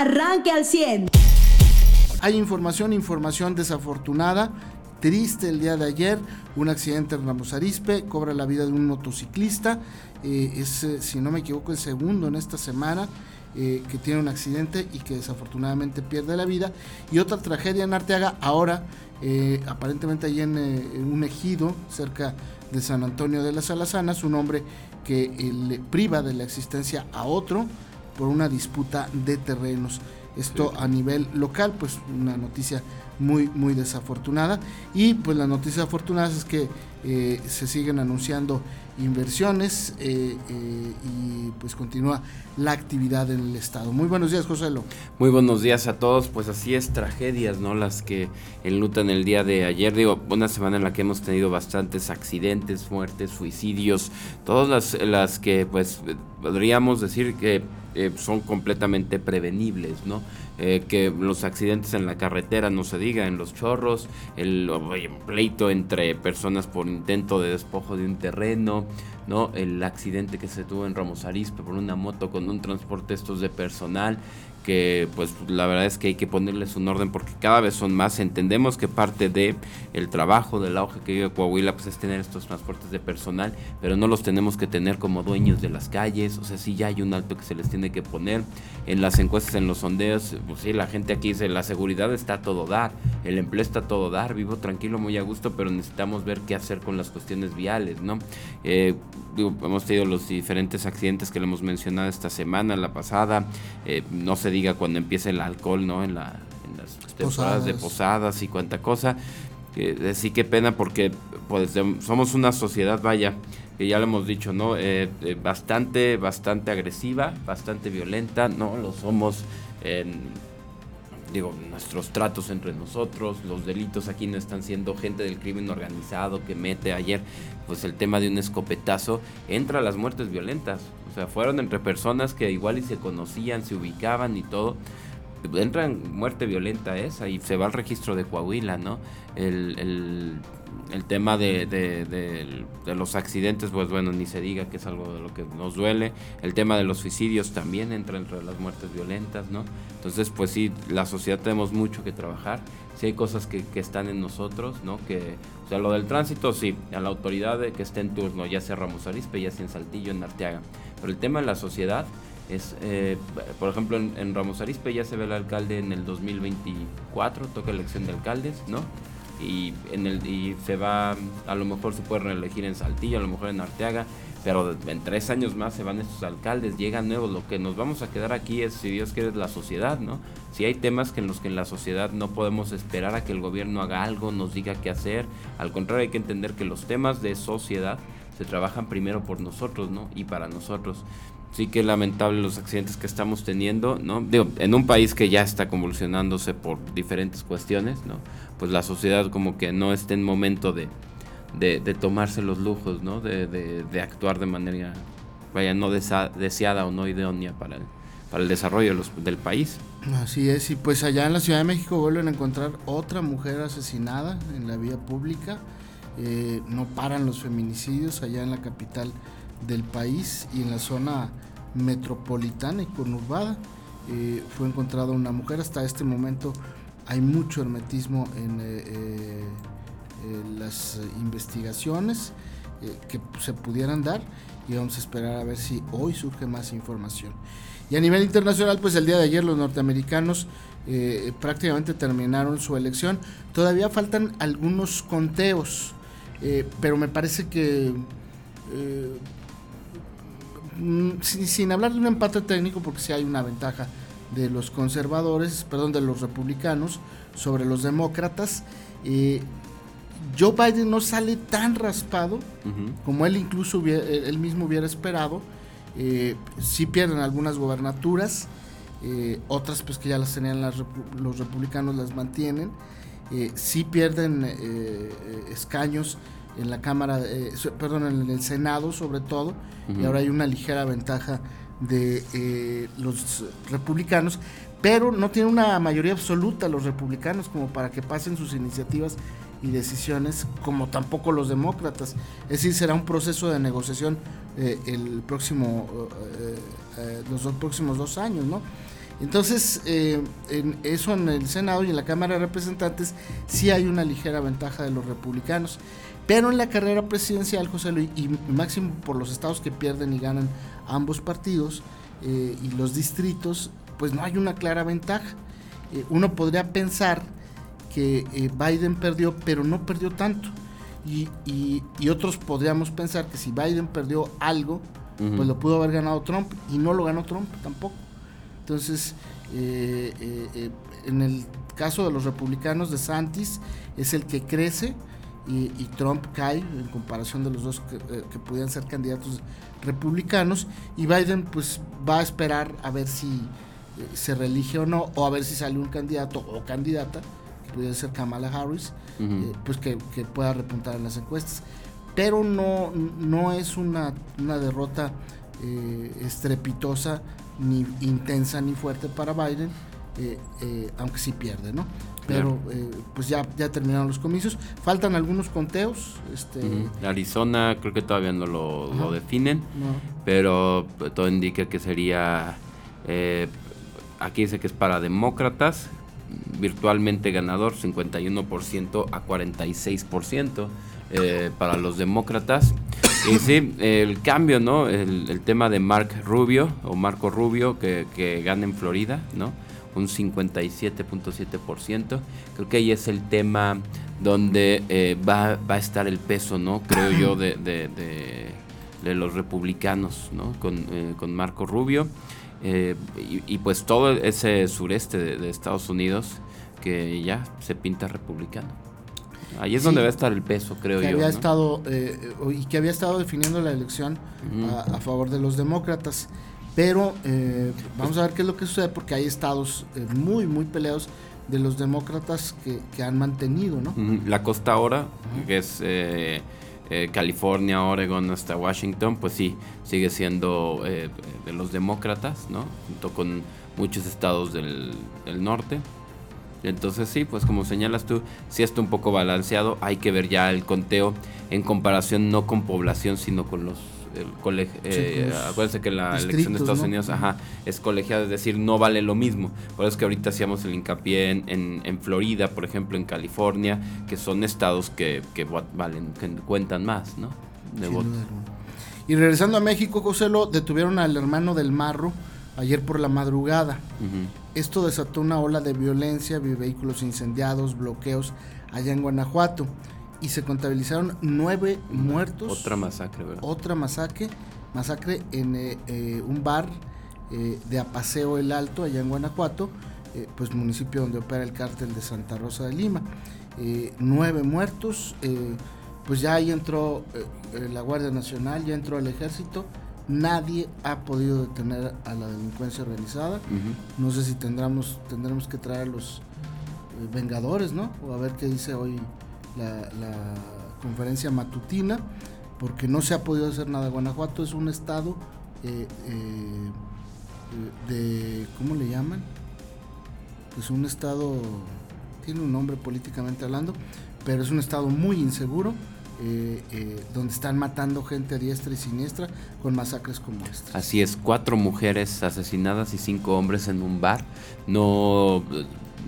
arranque al 100. Hay información, información desafortunada. Triste el día de ayer, un accidente en Ramos Arispe, cobra la vida de un motociclista. Eh, es, eh, si no me equivoco, el segundo en esta semana. Eh, que tiene un accidente y que desafortunadamente pierde la vida. Y otra tragedia en Arteaga, ahora aparentemente ahí en, un ejido cerca de San Antonio de las Alazanas, un hombre que le priva de la existencia a otro por una disputa de terrenos. Esto a nivel local, pues una noticia muy, muy desafortunada. Y pues la noticia afortunada es que eh, se siguen anunciando inversiones eh, eh, y pues continúa la actividad en el estado. Muy buenos días, José. Muy buenos días a todos. Pues así es, tragedias, ¿no? Las que enlutan el día de ayer. Digo, una semana en la que hemos tenido bastantes accidentes, muertes, suicidios, todas las, las que pues podríamos decir que son completamente prevenibles, ¿no? Eh, que los accidentes en la carretera, no se diga, en los chorros, el, pleito entre personas por intento de despojo de un terreno, ¿no? El accidente que se tuvo en Ramos Arizpe por una moto con un transporte estos de personal, que pues la verdad es que hay que ponerles un orden porque cada vez son más. Entendemos que parte de el trabajo del auge que vive Coahuila pues es tener estos transportes de personal, pero no los tenemos que tener como dueños de las calles, o sea, sí ya hay un alto que se les tiene que poner. En las encuestas, en los sondeos, pues sí, la gente aquí dice, la seguridad está a todo dar, el empleo está a todo dar, vivo tranquilo, muy a gusto, pero necesitamos ver qué hacer con las cuestiones viales, ¿no? Eh, hemos tenido los diferentes accidentes que le hemos mencionado esta semana, la pasada, eh, no se diga cuando empieza el alcohol, ¿no? En, la, en las temporadas de posadas y cuánta cosa. Eh, sí, qué pena porque pues, somos una sociedad, vaya, que ya lo hemos dicho, ¿no? Eh, eh, bastante, bastante agresiva, bastante violenta, ¿no? Lo somos en, digo, nuestros tratos entre nosotros, los delitos aquí no están siendo gente del crimen organizado que mete ayer, pues el tema de un escopetazo, entra las muertes violentas, o sea, fueron entre personas que igual y se conocían, se ubicaban y todo. Entra en muerte violenta esa y se va al registro de Coahuila, ¿no? El, el, el tema de, de, de, los accidentes, pues bueno, ni se diga que es algo de lo que nos duele. El tema de los suicidios también entra entre las muertes violentas, ¿no? Entonces, pues sí, la sociedad tenemos mucho que trabajar. Si hay cosas que, que están en nosotros, ¿no? Que, o sea, lo del tránsito, sí, a la autoridad de que esté en turno, ya sea Ramos Arispe, ya sea en Saltillo, en Arteaga. Pero el tema de la sociedad es, eh, por ejemplo, en, Ramos Arispe ya se ve el alcalde en el 2024, toca elección de alcaldes, ¿no? Y, en el, y se va, a lo mejor se puede reelegir en Saltillo, a lo mejor en Arteaga, pero en tres años más se van estos alcaldes, llegan nuevos, lo que nos vamos a quedar aquí es, si Dios quiere, la sociedad, ¿no? Si hay temas que en los que en la sociedad no podemos esperar a que el gobierno haga algo, nos diga qué hacer, al contrario hay que entender que los temas de sociedad se trabajan primero por nosotros, ¿no? Y para nosotros. Sí que lamentable los accidentes que estamos teniendo, ¿no? Digo, en un país que ya está convulsionándose por diferentes cuestiones, ¿no? Pues la sociedad como que no está en momento de, de, tomarse los lujos, ¿no? De, de, actuar de manera, vaya, no deseada o no idónea para el, para el desarrollo del país. Así es, y pues allá en la Ciudad de México vuelven a encontrar otra mujer asesinada en la vía pública. Eh, no paran los feminicidios allá en la capital del país y en la zona metropolitana y conurbada. Eh, fue encontrada una mujer. Hasta este momento hay mucho hermetismo en, eh, las investigaciones que se pudieran dar y vamos a esperar a ver si hoy surge más información. Y a nivel internacional, pues el día de ayer los norteamericanos prácticamente terminaron su elección. Todavía faltan algunos conteos eh, pero me parece que eh, mm, sin, hablar de un empate técnico, porque sí hay una ventaja de los conservadores, perdón, de los republicanos sobre los demócratas, eh, Joe Biden no sale tan raspado como él incluso él mismo hubiera esperado. sí pierden algunas gobernaturas, otras pues que ya las tenían los republicanos las mantienen. Eh, sí pierden eh, eh, escaños en la Cámara, perdón, en el Senado sobre todo, y ahora hay una ligera ventaja de los republicanos, pero no tienen una mayoría absoluta los republicanos como para que pasen sus iniciativas y decisiones, como tampoco los demócratas. Es decir, será un proceso de negociación el próximo, los dos próximos dos años, ¿no? Entonces, eh, en eso en el Senado y en la Cámara de Representantes sí hay una ligera ventaja de los republicanos. Pero en la carrera presidencial, José Luis, y máximo por los estados que pierden y ganan ambos partidos eh, y los distritos, pues no hay una clara ventaja. Eh, uno podría pensar que Biden perdió, pero no perdió tanto. Y, y, otros podríamos pensar que si Biden perdió algo, pues lo pudo haber ganado Trump y no lo ganó Trump tampoco. Entonces, eh, eh, eh, en el caso de los republicanos, de Santis es el que crece y, Trump cae en comparación de los dos que, que, pudieran ser candidatos republicanos y Biden pues va a esperar a ver si se reelige o no o a ver si sale un candidato o candidata que pudiera ser Kamala Harris pues que, que, pueda repuntar en las encuestas pero no, no es una, una derrota estrepitosa ni intensa ni fuerte para Biden, eh, eh, aunque sí pierde, ¿no? Pero eh, pues ya, ya terminaron los comicios. Faltan algunos conteos. Este... Arizona creo que todavía no lo, definen, pero todo indica que sería, aquí dice que es para demócratas, virtualmente ganador, 51% a 46% para los demócratas. Y sí, el cambio, ¿no? El, tema de Mark Rubio o Marco Rubio que, que gana en Florida, ¿no? Un 57.7%. Creo que ahí es el tema donde eh, va, va, a estar el peso, ¿no? Creo yo, de, de, los republicanos, ¿no? Con, eh, con Marco Rubio. Eh, y, y, pues todo ese sureste de Estados Unidos que ya se pinta republicano. Ahí es donde va a estar el peso, creo que yo. Había estado, y que había estado definiendo la elección a, favor de los demócratas. Pero eh, vamos a ver qué es lo que sucede, porque hay estados eh, muy, muy peleados de los demócratas que, han mantenido, ¿no? La costa ahora, que es California, Oregon hasta Washington, pues sí, sigue siendo de los demócratas, ¿no? Junto con muchos estados del, del norte. Entonces sí, pues como señalas tú, si está un poco balanceado, hay que ver ya el conteo en comparación no con población, sino con los colegio. Eh, acuérdense que la elección de Estados Unidos ajá, es colegiada, es decir, no vale lo mismo. Por eso es que ahorita hacíamos el hincapié en, en, Florida, por ejemplo, en California, que son estados que, que valen, que cuentan más, ¿no? De Y regresando a México, José, lo detuvieron al hermano del Marro ayer por la madrugada. Esto desató una ola de violencia, vehículos incendiados, bloqueos allá en Guanajuato y se contabilizaron nueve muertos. Otra masacre, ¿verdad? Otra masacre, masacre en eh, eh, un bar eh, de Apaseo el Alto, allá en Guanajuato, pues municipio donde opera el cártel de Santa Rosa de Lima. nueve muertos, pues ya ahí entró la Guardia Nacional, ya entró el ejército Nadie ha podido detener a la delincuencia realizada. No sé si tendremos, tendremos que traer a los eh, Vengadores, ¿no? O a ver qué dice hoy la, conferencia matutina, porque no se ha podido hacer nada. Guanajuato es un estado eh, eh, de, ¿cómo le llaman? Pues un estado, tiene un nombre políticamente hablando, pero es un estado muy inseguro eh, donde están matando gente a diestra y siniestra con masacres como esta. Así es, cuatro mujeres asesinadas y cinco hombres en un bar. No,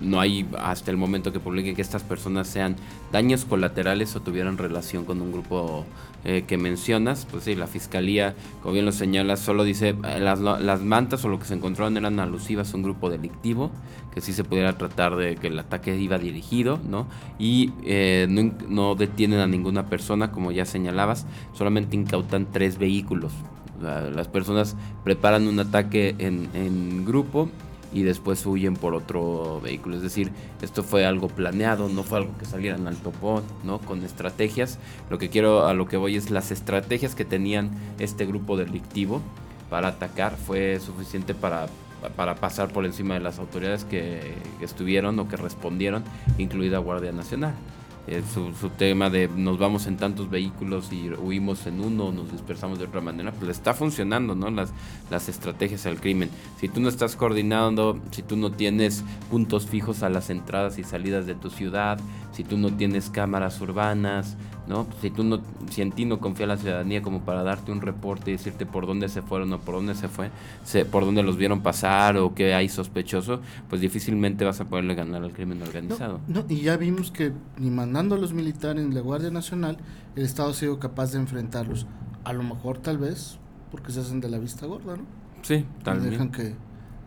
no hay hasta el momento que publiquen que estas personas sean daños colaterales o tuvieran relación con un grupo eh, que mencionas. Pues sí, la fiscalía, como bien lo señala, solo dice las, las mantas o lo que se encontraron eran alusivas a un grupo delictivo que sí se pudiera tratar de que el ataque iba dirigido, ¿no? Y eh, no, detienen a ninguna persona, como ya señalabas, solamente incautan tres vehículos. las personas preparan un ataque en grupo y después huyen por otro vehículo. Es decir, esto fue algo planeado, no fue algo que salieran al topón, ¿no? Con estrategias. Lo que quiero, a lo que voy es las estrategias que tenían este grupo delictivo para atacar fue suficiente para para pasar por encima de las autoridades que, estuvieron o que respondieron, incluida Guardia Nacional. Eh, su, tema de nos vamos en tantos vehículos y huimos en uno, nos dispersamos de otra manera, pues está funcionando, ¿no? Las, las estrategias al crimen. Si tú no estás coordinando, si tú no tienes puntos fijos a las entradas y salidas de tu ciudad, si tú no tienes cámaras urbanas, ¿no? Si tú no, si en ti no confía la ciudadanía como para darte un reporte y decirte por dónde se fueron o por dónde se fue, por dónde los vieron pasar o qué hay sospechoso, pues difícilmente vas a poderle ganar al crimen organizado. No, y ya vimos que ni mandando a los militares ni la Guardia Nacional, el Estado ha sido capaz de enfrentarlos. A lo mejor tal vez porque se hacen de la vista gorda, ¿no? Sí, tal vez. dejan que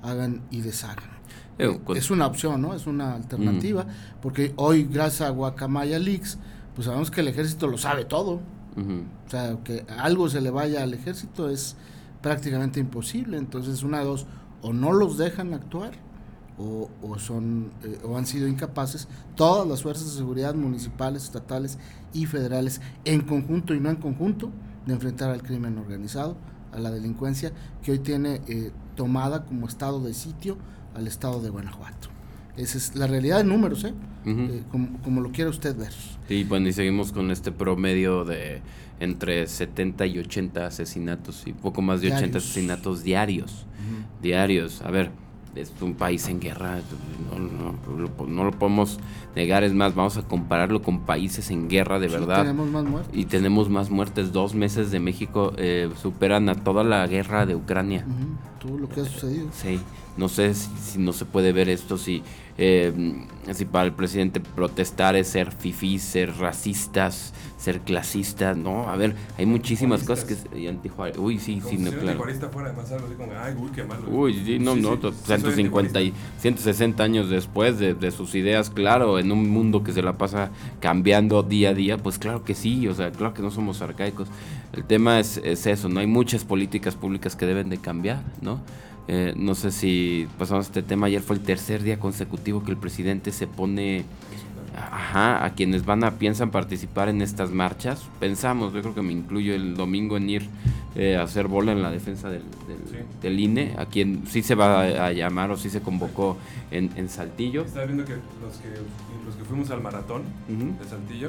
hagan y deshagan. Eh, es una opción, ¿no? Es una alternativa, porque hoy gracias a Guacamaya Leaks pues sabemos que el ejército lo sabe todo. O sea, que algo se le vaya al ejército es prácticamente imposible. Entonces, una dos, o no los dejan actuar, o, son eh, o han sido incapaces todas las fuerzas de seguridad municipales, estatales y federales en conjunto y no en conjunto de enfrentar al crimen organizado, a la delincuencia que hoy tiene eh, tomada como estado de sitio al estado de Guanajuato. Esa es la realidad de números, ¿eh? eh como, lo quiera usted ver. Sí, bueno, y seguimos con este promedio de entre 70 y 80 asesinatos y poco más de 80 asesinatos diarios. Diarios. A ver, es un país en guerra, no, lo podemos negar, es más, vamos a compararlo con países en guerra de verdad. Tenemos más muertes. Y tenemos más muertes, dos meses de México eh, superan a toda la guerra de Ucrania. Todo lo que ha sucedido. Sí, no sé si no se puede ver esto, si eh, si para el presidente protestar es ser fifí, ser racistas, ser clasistas, no, a ver, hay muchísimas cosas que y uy, sí, sí, no, claro. Fuera como, Ay, uy, qué malo. Uy, sí, no, no, 150 y 160 años después de, de, sus ideas, claro, en un mundo que se la pasa cambiando día a día, pues claro que sí, o sea, claro que no somos arcaicos. El tema es, es eso, no hay muchas políticas públicas que deben de cambiar, ¿no? Eh, no sé si pasamos este tema. Ayer fue el tercer día consecutivo que el presidente se pone ajá, a quienes van a piensan participar en estas marchas. Pensamos, yo creo que me incluyo el domingo en ir eh, a hacer bola en la defensa del, del, INE, a quien sí se va a, llamar o sí se convocó en, en Saltillo. Estaba viendo que los que, los que fuimos al maratón de Saltillo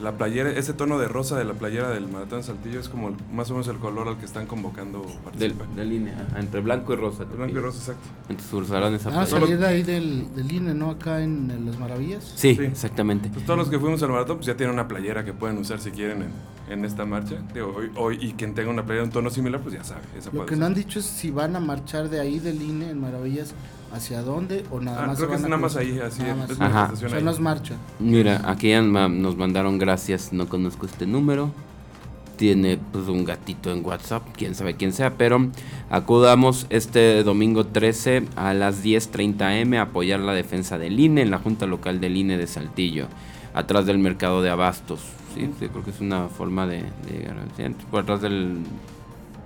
la playera, ese tono de rosa de la playera del Maratón Saltillo es como más o menos el color al que están convocando participar. Del, INE, entre blanco y rosa. Blanco y rosa, exacto. Entonces usaron esa Ah, salir de ahí del, del, INE, ¿no? Acá en, Las Maravillas. Sí, exactamente. Pues todos los que fuimos al Maratón pues ya tienen una playera que pueden usar si quieren en, en esta marcha. hoy, hoy, y quien tenga una playera de un tono similar, pues ya sabe. Lo que no han dicho es si van a marchar de ahí del INE en Maravillas hacia dónde o nada ah, más. Creo que es nada más ahí, así es. Ajá. Las marchas. Mira, aquí nos mandaron gracias, no conozco este número. Tiene pues un gatito en WhatsApp, quién sabe quién sea, pero acudamos este domingo 13 a las 10.30 m a apoyar la defensa del INE en la Junta Local del INE de Saltillo, atrás del mercado de abastos. Sí, creo que es una forma de, de Por atrás del...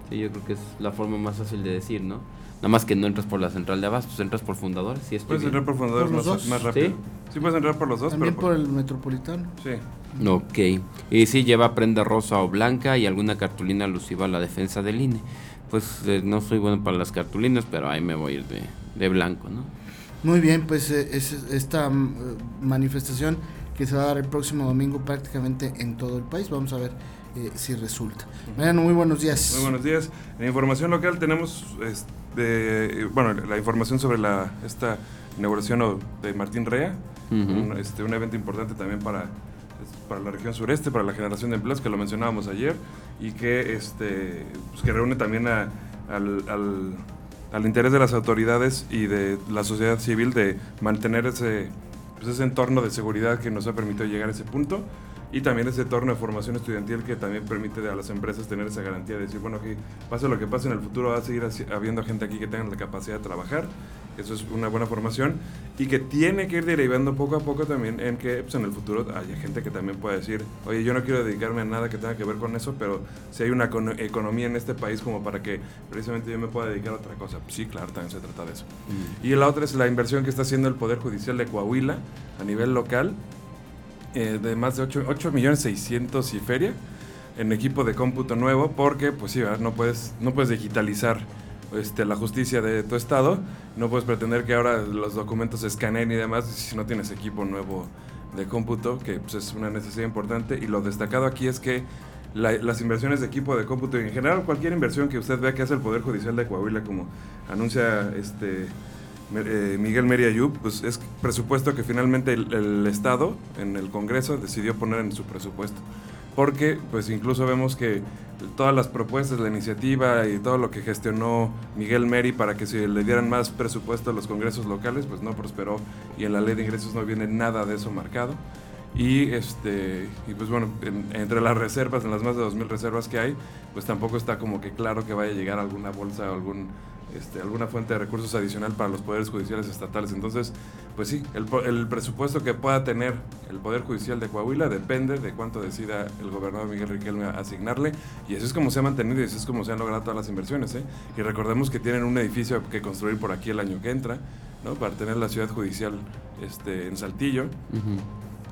Sí, yo creo que es la forma más fácil de decir, ¿no? Nada más que no entras por la central de abastos, entras por fundadores. ¿sí puedes entrar por fundadores más, rápido. ¿Sí? ¿Sí? puedes entrar por los dos. También por... el metropolitano. Sí. Ok. Y sí lleva prenda rosa o blanca y alguna cartulina alusiva a la defensa del INE. Pues eh, no soy bueno para las cartulinas, pero ahí me voy a ir de, de blanco, ¿no? Muy bien, pues eh, es esta mm, manifestación que se va a dar el próximo domingo prácticamente en todo el país. Vamos a ver eh, si resulta. Mariano, muy buenos días. Muy buenos días. En información local tenemos de, bueno, la información sobre la, esta inauguración de Martín Rea, un, este, un evento importante también para, para la región sureste, para la generación de empleos, que lo mencionábamos ayer, y que, este, pues, que reúne también al, al, al, interés de las autoridades y de la sociedad civil de mantener ese, pues, ese entorno de seguridad que nos ha permitido llegar a ese punto y también ese entorno de formación estudiantil que también permite a las empresas tener esa garantía de decir, bueno, que pase lo que pase en el futuro, va a seguir habiendo gente aquí que tenga la capacidad de trabajar, eso es una buena formación, y que tiene que ir derivando poco a poco también en que pues, en el futuro haya gente que también pueda decir, oye, yo no quiero dedicarme a nada que tenga que ver con eso, pero si hay una economía en este país como para que precisamente yo me pueda dedicar a otra cosa, pues sí, claro, también se trata de eso. Mm. Y la otra es la inversión que está haciendo el Poder Judicial de Coahuila a nivel local, eh, de más de 8, 8 millones 600 y feria en equipo de cómputo nuevo porque pues sí, no puedes, no puedes digitalizar este, la justicia de tu estado, no puedes pretender que ahora los documentos se escaneen y demás si no tienes equipo nuevo de cómputo, que pues, es una necesidad importante. Y lo destacado aquí es que las inversiones de equipo de cómputo y en general cualquier inversión que usted vea que hace el Poder Judicial de Coahuila como anuncia este eh, Miguel Meriayub, pues es presupuesto que finalmente el, Estado en el Congreso decidió poner en su presupuesto. porque pues incluso vemos que todas las propuestas, la iniciativa y todo lo que gestionó Miguel Meri para que se le dieran más presupuesto a los congresos locales, pues no prosperó y en la ley de ingresos no viene nada de eso marcado. Y, este, y pues bueno, entre las reservas, en las más de 2.000 reservas que hay, pues tampoco está como que claro que vaya a llegar alguna bolsa o algún este, alguna fuente de recursos adicional para los poderes judiciales estatales. Entonces, pues sí, el, presupuesto que pueda tener el Poder Judicial de Coahuila depende de cuánto decida el gobernador Miguel Riquelme asignarle. Y eso es como se ha mantenido y eso es como se han logrado todas las inversiones. ¿eh? Y recordemos que tienen un edificio que construir por aquí el año que entra, ¿no? para tener la ciudad judicial este, en Saltillo.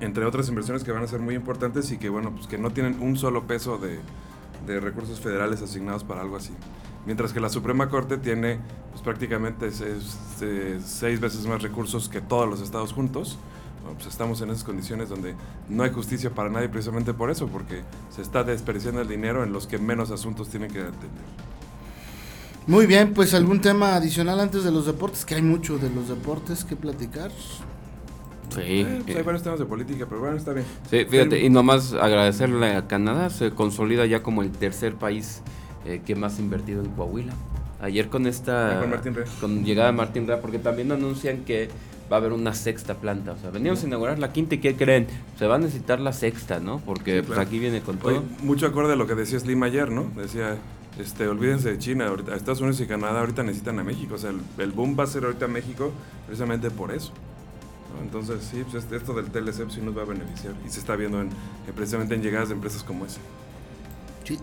Entre otras inversiones que van a ser muy importantes y que, bueno, pues que no tienen un solo peso de, de recursos federales asignados para algo así mientras que la Suprema Corte tiene pues, prácticamente seis, veces más recursos que todos los estados juntos. pues estamos en esas condiciones donde no hay justicia para nadie precisamente por eso, porque se está desperdiciando el dinero en los que menos asuntos tienen que atender. Muy bien, pues algún tema adicional antes de los deportes, que hay mucho de los deportes que platicar. Sí. Eh, pues hay varios temas de política, pero bueno, está bien. Sí, fíjate, y nomás agradecerle a Canadá, se consolida ya como el tercer país eh, que más ha invertido en Coahuila. Ayer con esta... Con, llegada de Martín Rea, porque también anuncian que va a haber una sexta planta. O sea, veníamos a inaugurar la quinta y ¿qué creen? Se va a necesitar la sexta, ¿no? Porque pues, aquí viene con todo. mucho acorde a lo que decía Slim ayer, ¿no? Decía, este, olvídense de China, ahorita, Estados Unidos y Canadá ahorita necesitan a México. O sea, el, boom va a ser ahorita México precisamente por eso. Entonces, sí, pues esto del TLC sí nos va a beneficiar. Y se está viendo en, precisamente en llegadas de empresas como esa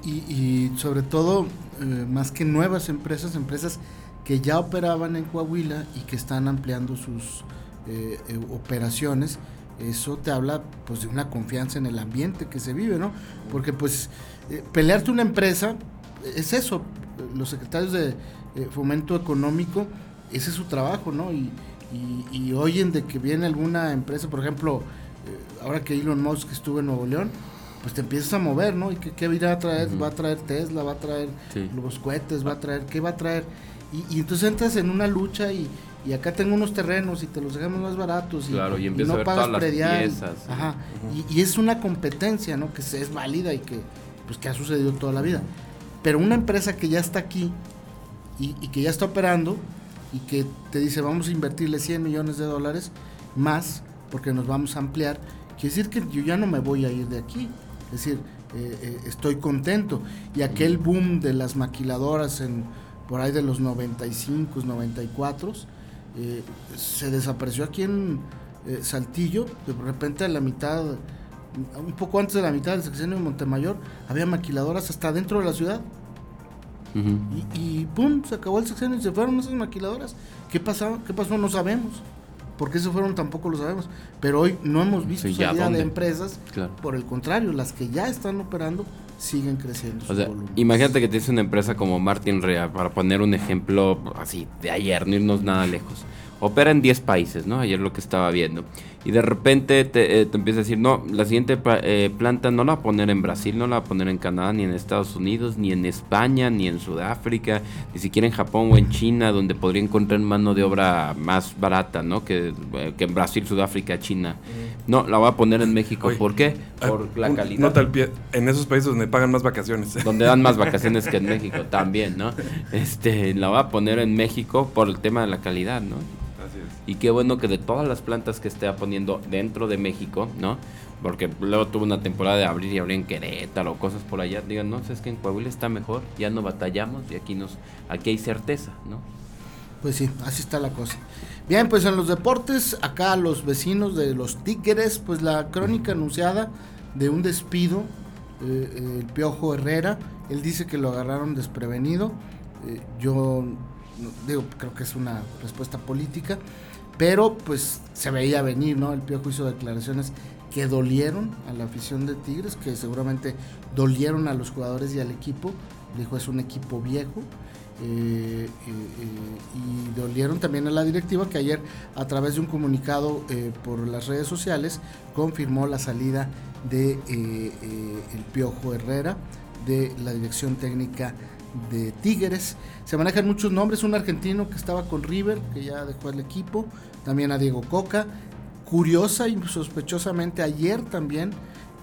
y, sobre todo, eh, más que nuevas empresas, empresas que ya operaban en Coahuila y que están ampliando sus eh, eh, operaciones, eso te habla pues de una confianza en el ambiente que se vive, ¿no? Porque pues pelearte una empresa es eso, los secretarios de fomento económico, ese es su trabajo, ¿no? Y, y, oyen de que viene alguna empresa, por ejemplo, ahora que Elon Musk estuvo en Nuevo León, pues te empiezas a mover, ¿no? ¿Y qué, qué va a traer? Va a traer Tesla, va a traer los cohetes, va a traer, ¿qué va a traer? Y, entonces entras en una lucha y, acá tengo unos terrenos y te los dejamos más baratos y, claro, y, no pagas predial. Ajá. y, es una competencia, ¿no? Que es válida y que, pues, que ha sucedido toda la vida. Pero una empresa que ya está aquí y, que ya está operando y que te dice vamos a invertirle 100 millones de dólares más porque nos vamos a ampliar, quiere decir que yo ya no me voy a ir de aquí es decir, eh, eh, estoy contento. Y aquel boom de las maquiladoras en por ahí de los 95, 94, eh, se desapareció aquí en Saltillo, de repente a la mitad, un poco antes de la mitad del sexenio de Montemayor, había maquiladoras hasta dentro de la ciudad. y, y, pum, se acabó el sexenio y se fueron esas maquiladoras. ¿Qué pasó? ¿Qué pasó? No sabemos. ¿Por qué se fueron tampoco lo sabemos? Pero hoy no hemos visto salida de empresas. Por el contrario, las que ya están operando siguen creciendo. O sea, imagínate que tienes una empresa como Martin Rea, para poner un ejemplo así de ayer, no irnos nada lejos. Opera en 10 países, ¿no? Ayer lo que estaba viendo y de repente te, eh, te empieza a decir, no, la siguiente eh, planta no la va a poner en Brasil, no la va a poner en Canadá, ni en Estados Unidos, ni en España, ni en Sudáfrica, ni siquiera en Japón o en China, donde podría encontrar mano de obra más barata, ¿no? Que, eh, que en Brasil, Sudáfrica, China. No, la va a poner en México. ¿Por qué? Ah, Por la calidad. Nota al pie, en esos países donde pagan más vacaciones. Donde dan más vacaciones que en México también, ¿no? Este, la va a poner en México por el tema de la calidad, ¿no? Y qué bueno que de todas las plantas que esté poniendo dentro de México, ¿no? Porque luego tuvo una temporada de abrir y abrir en Querétaro cosas por allá. Digan, no, es que en Coahuila está mejor, ya no batallamos y aquí, nos, aquí hay certeza, ¿no? Pues sí, así está la cosa. Bien, pues en los deportes, acá los vecinos de los Tigres, pues la crónica anunciada de un despido, eh, eh, el Piojo Herrera, él dice que lo agarraron desprevenido. Eh, yo digo, creo que es una respuesta política, pero pues se veía venir, ¿no? El Piojo hizo declaraciones que dolieron a la afición de Tigres, que seguramente dolieron a los jugadores y al equipo. Dijo, es un equipo viejo. Eh, eh, eh, y dolieron también a la directiva que ayer a través de un comunicado por las redes sociales confirmó la salida de el Piojo Herrera de la dirección técnica de Tigres. Se manejan muchos nombres, un argentino que estaba con River, que ya dejó el equipo, también a Diego Coca. Curiosa y sospechosamente ayer también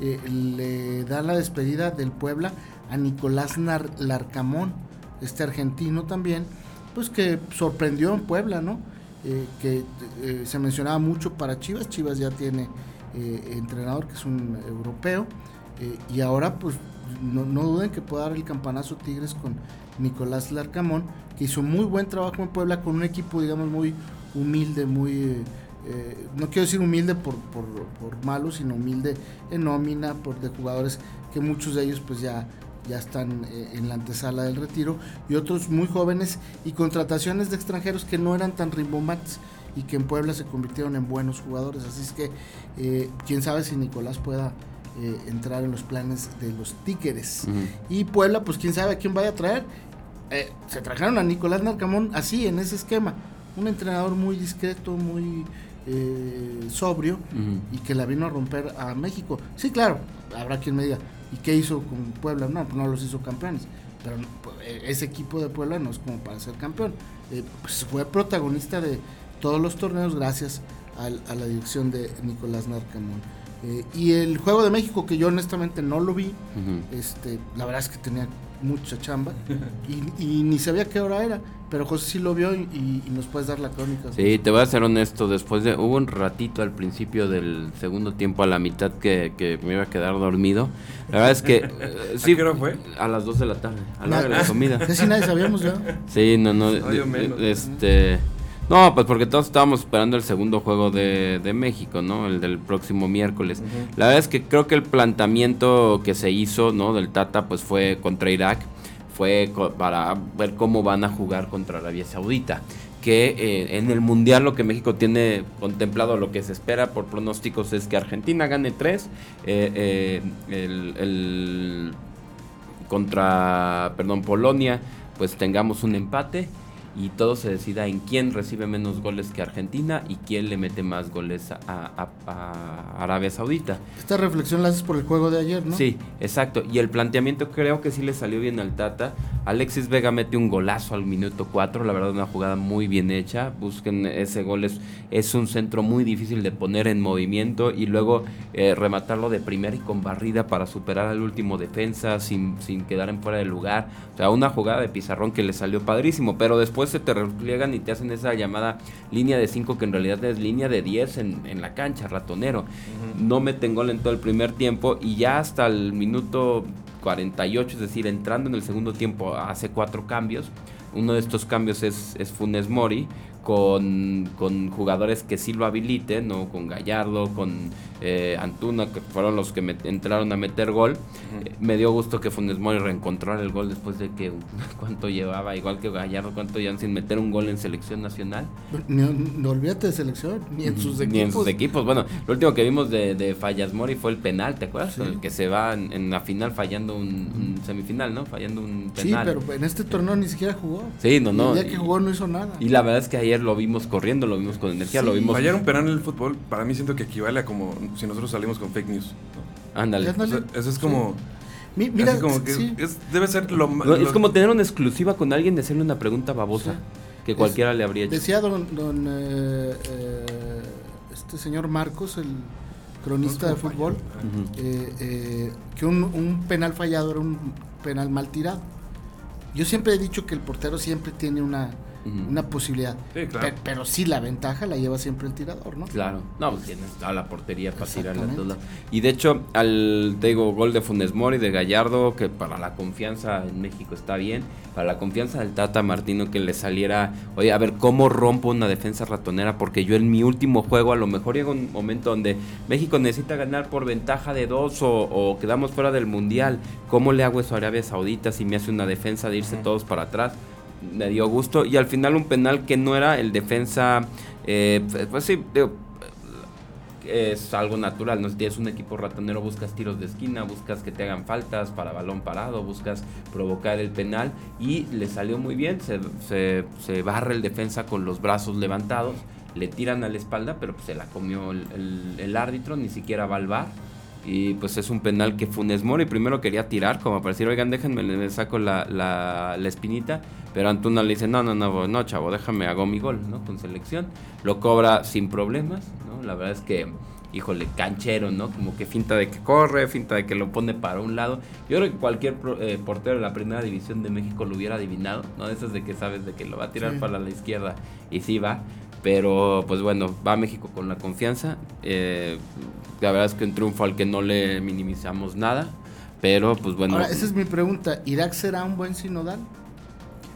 eh, le da la despedida del Puebla a Nicolás Larcamón, este argentino también, pues que sorprendió en Puebla, ¿no? Eh, que eh, se mencionaba mucho para Chivas, Chivas ya tiene entrenador que es un europeo, y ahora pues no, no, duden que pueda dar el campanazo Tigres con Nicolás Larcamón, que hizo muy buen trabajo en Puebla con un equipo, digamos, muy humilde, muy eh, no quiero decir humilde por, por, malo, sino humilde en nómina, por de jugadores que muchos de ellos pues ya, ya están eh, en la antesala del retiro y otros muy jóvenes y contrataciones de extranjeros que no eran tan rimbombantes y que en Puebla se convirtieron en buenos jugadores. Así es que eh, quién sabe si Nicolás pueda entrar en los planes de los Tíqueres. Y Puebla, pues quién sabe a quién vaya a traer. se trajeron a Nicolás Narcamón así, en ese esquema. Un entrenador muy discreto, muy eh, sobrio y que la vino a romper a México. Sí, claro, habrá quien me diga, ¿y qué hizo con Puebla? No, pues no los hizo campeones, pero pues, e, ese equipo de Puebla no es como para ser campeón. Eh, pues fue protagonista de todos los torneos gracias a la dirección de Nicolás Narcamón. Eh, y el Juego de México, que yo honestamente no lo vi, este, la verdad es que tenía mucha chamba y, y, ni sabía qué hora era. Pero José sí lo vio y, nos puedes dar la crónica. Sí, te voy a ser honesto. Después de. Hubo un ratito al principio del segundo tiempo, a la mitad, que, me iba a quedar dormido. La verdad es que. Eh, sí, ¿A qué hora fue? A las 2 de la tarde, a la hora de la comida. Casi nadie sabíamos ya. Sí, no, no. este. No, pues porque todos estábamos esperando el segundo juego de, México, ¿no? El del próximo miércoles. La verdad es que creo que el planteamiento que se hizo, ¿no? Del Tata, pues fue contra Irak fue para ver cómo van a jugar contra Arabia Saudita. Que eh, en el Mundial lo que México tiene contemplado, lo que se espera por pronósticos es que Argentina gane 3, eh, eh, el, contra, perdón, Polonia, pues tengamos un empate y todo se decida en quién recibe menos goles que Argentina y quién le mete más goles a, Arabia Saudita. Esta reflexión la haces por el juego de ayer, ¿no? Sí, exacto. Y el planteamiento creo que sí le salió bien al Tata. Alexis Vega mete un golazo al minuto 4, la verdad una jugada muy bien hecha. Busquen ese gol, es, un centro muy difícil de poner en movimiento y luego eh, rematarlo de primera y con barrida para superar al último defensa sin, sin quedar en fuera de lugar. O sea, una jugada de pizarrón que le salió padrísimo, pero después se te repliegan y te hacen esa llamada línea de 5 que en realidad es línea de 10 en, la cancha, ratonero. No meten gol en todo el primer tiempo y ya hasta el minuto 48, es decir, entrando en el segundo tiempo hace cuatro cambios. Uno de estos cambios es, es Funes Mori, con, con, jugadores que sí lo habiliten, ¿no? con Gallardo, con eh, Antuna, que fueron los que entraron a meter gol. Eh, me dio gusto que Funes Mori reencontrara el gol después de que cuánto llevaba, igual que Gallardo, cuánto llevan sin meter un gol en selección nacional. no olvídate de selección, ni en sus equipos. Ni en sus equipos. Bueno, lo último que vimos de, de Fallas Mori fue el penal, ¿te acuerdas? El que se va en, la final fallando un, semifinal, ¿no? Fallando un penal. Sí, pero en este torneo ni siquiera jugó. Sí, no, no. El día que jugó no hizo nada. Y la verdad es que ayer lo vimos corriendo, lo vimos con energía, lo vimos. Fallar un penal en el fútbol, para mí siento que equivale a como si nosotros salimos con fake news. Ándale. eso es como. mira, como que debe ser lo, Es como tener una exclusiva con alguien de hacerle una pregunta babosa que cualquiera le habría hecho. Decía don, eh, eh, este señor Marcos, el cronista de fútbol, eh, que un, un penal fallado era un penal mal tirado. Yo siempre he dicho que el portero siempre tiene una una posibilidad. pero, sí la ventaja la lleva siempre el tirador, ¿no? Claro, no, pues tienes toda la portería para tirarla toda. Y de hecho, al te digo, gol de Funes Mori, de Gallardo, que para la confianza en México está bien, para la confianza del Tata Martino que le saliera, oye, a ver cómo rompo una defensa ratonera, porque yo en mi último juego a lo mejor llega un momento donde México necesita ganar por ventaja de dos o, quedamos fuera del mundial. ¿Cómo le hago eso a Arabia Saudita si me hace una defensa de irse todos para atrás? Me dio gusto. Y al final un penal que no era el defensa, eh, pues sí, es algo natural, ¿no? Si tienes un equipo ratonero, buscas tiros de esquina, buscas que te hagan faltas para balón parado, buscas provocar el penal y le salió muy bien, se, se, se barre el defensa con los brazos levantados, le tiran a la espalda, pero pues se la comió el, el, árbitro, ni siquiera va al bar. Y pues es un penal que Funes Mori primero quería tirar, como para decir, oigan, déjenme, le saco la, la, la espinita pero Antuna le dice, no, no, no, no, chavo, déjame, hago mi gol, ¿no? Con selección. Lo cobra sin problemas, ¿no? La verdad es que híjole, canchero, ¿no? Como que finta de que corre, finta de que lo pone para un lado. Yo creo que cualquier eh, portero de la primera división de México lo hubiera adivinado, ¿no? Esas de que sabes de que lo va a tirar para la izquierda y sí va. Pero pues bueno, va a México con la confianza. Eh, la verdad es que un triunfo al que no le minimizamos nada. Pero pues bueno. Ahora, esa es mi pregunta. ¿Irak será un buen sinodal?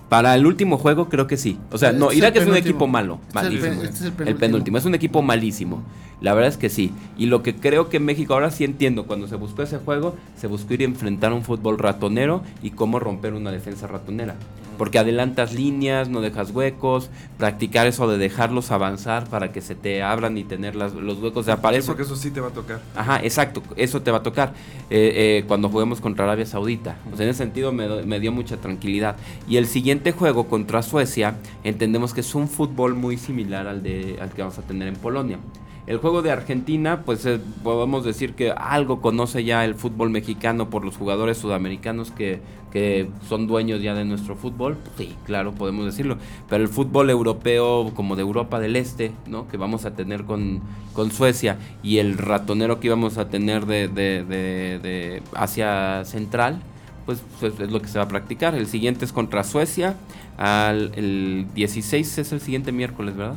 Para el último juego creo que sí. O sea, no, este Irak es, un equipo malo. malísimo. Este es el, penúltimo. el, penúltimo. Es un equipo malísimo. La verdad es que sí. Y lo que creo que México, ahora sí entiendo, cuando se buscó ese juego, se buscó ir a enfrentar un fútbol ratonero y cómo romper una defensa ratonera porque adelantas líneas, no dejas huecos, practicar eso de dejarlos avanzar para que se te abran y tener los huecos de aparecer. porque eso sí te va a tocar. Ajá, exacto, eso te va a tocar eh, eh, cuando juguemos contra Arabia Saudita. en ese sentido me, dio mucha tranquilidad. Y el siguiente juego contra Suecia, entendemos que es un fútbol muy similar al, de, al que vamos a tener en Polonia. El juego de Argentina, pues eh, podemos decir que algo conoce ya el fútbol mexicano por los jugadores sudamericanos que, que son dueños ya de nuestro fútbol. Sí, claro, podemos decirlo. Pero el fútbol europeo, como de Europa del Este, ¿no? que vamos a tener con, con Suecia, y el ratonero que íbamos a tener de, de, de, Asia Central, pues, pues, es lo que se va a practicar. El siguiente es contra Suecia. Al, el 16 es el siguiente miércoles, ¿verdad?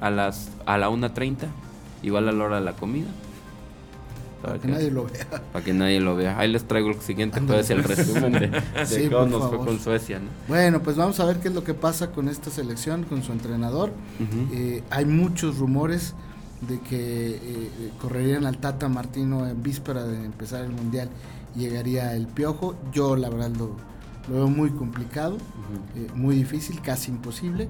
A, las, a la 1.30 igual a la hora de la comida. Para, que, nadie lo vea. Para que nadie lo vea. Ahí les traigo el siguiente, todo es el resumen de, cómo nos fue con Suecia. Bueno, pues vamos a ver qué es lo que pasa con esta selección, con su entrenador. Eh, hay muchos rumores de que eh, correrían al Tata Martino en víspera de empezar el Mundial llegaría el Piojo. Yo la verdad lo, veo muy complicado, eh, muy difícil, casi imposible.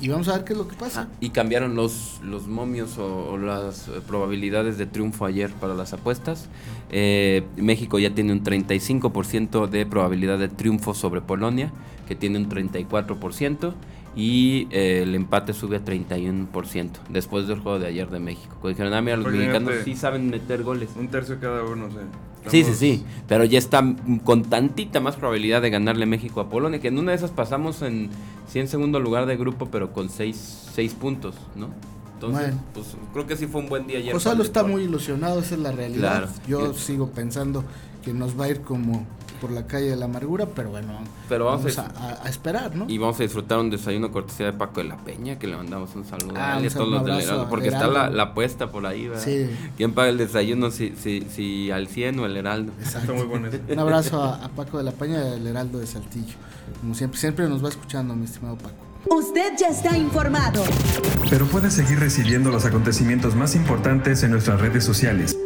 Y, vamos a ver qué es lo que pasa. Ah, y cambiaron los, los momios o, las probabilidades de triunfo ayer para las apuestas. Eh, México ya tiene un 35% de probabilidad de triunfo sobre Polonia, que tiene un 34%. Y eh, el empate sube a 31% después del juego de ayer de México. Dijeron, ah, mira, los mexicanos sí saben meter goles. Un tercio cada uno, sí. Sí, sí, sí, pero ya está con tantita más probabilidad de ganarle México a Polonia, que en una de esas pasamos en, sí, en segundo lugar de grupo, pero con seis, seis puntos, ¿no? Entonces, pues creo que sí fue un buen día ayer. Gonzalo está muy ilusionado, esa es la realidad. Yo sigo pensando que nos va a ir como por la calle de la amargura, pero bueno, pero vamos, a, esperar, ¿no? Y vamos a disfrutar un desayuno cortesía de Paco de la Peña, que le mandamos un saludo a ah, todos los del porque está la, la, apuesta por ahí, ¿verdad? Sí. ¿Quién paga el desayuno si, si, si al 100 o el Heraldo? Exacto. muy bueno Un abrazo a, Paco de la Peña y al Heraldo de Saltillo. Como siempre, siempre nos va escuchando, mi estimado Paco. Usted ya está informado. Pero puede seguir recibiendo los acontecimientos más importantes en nuestras redes sociales.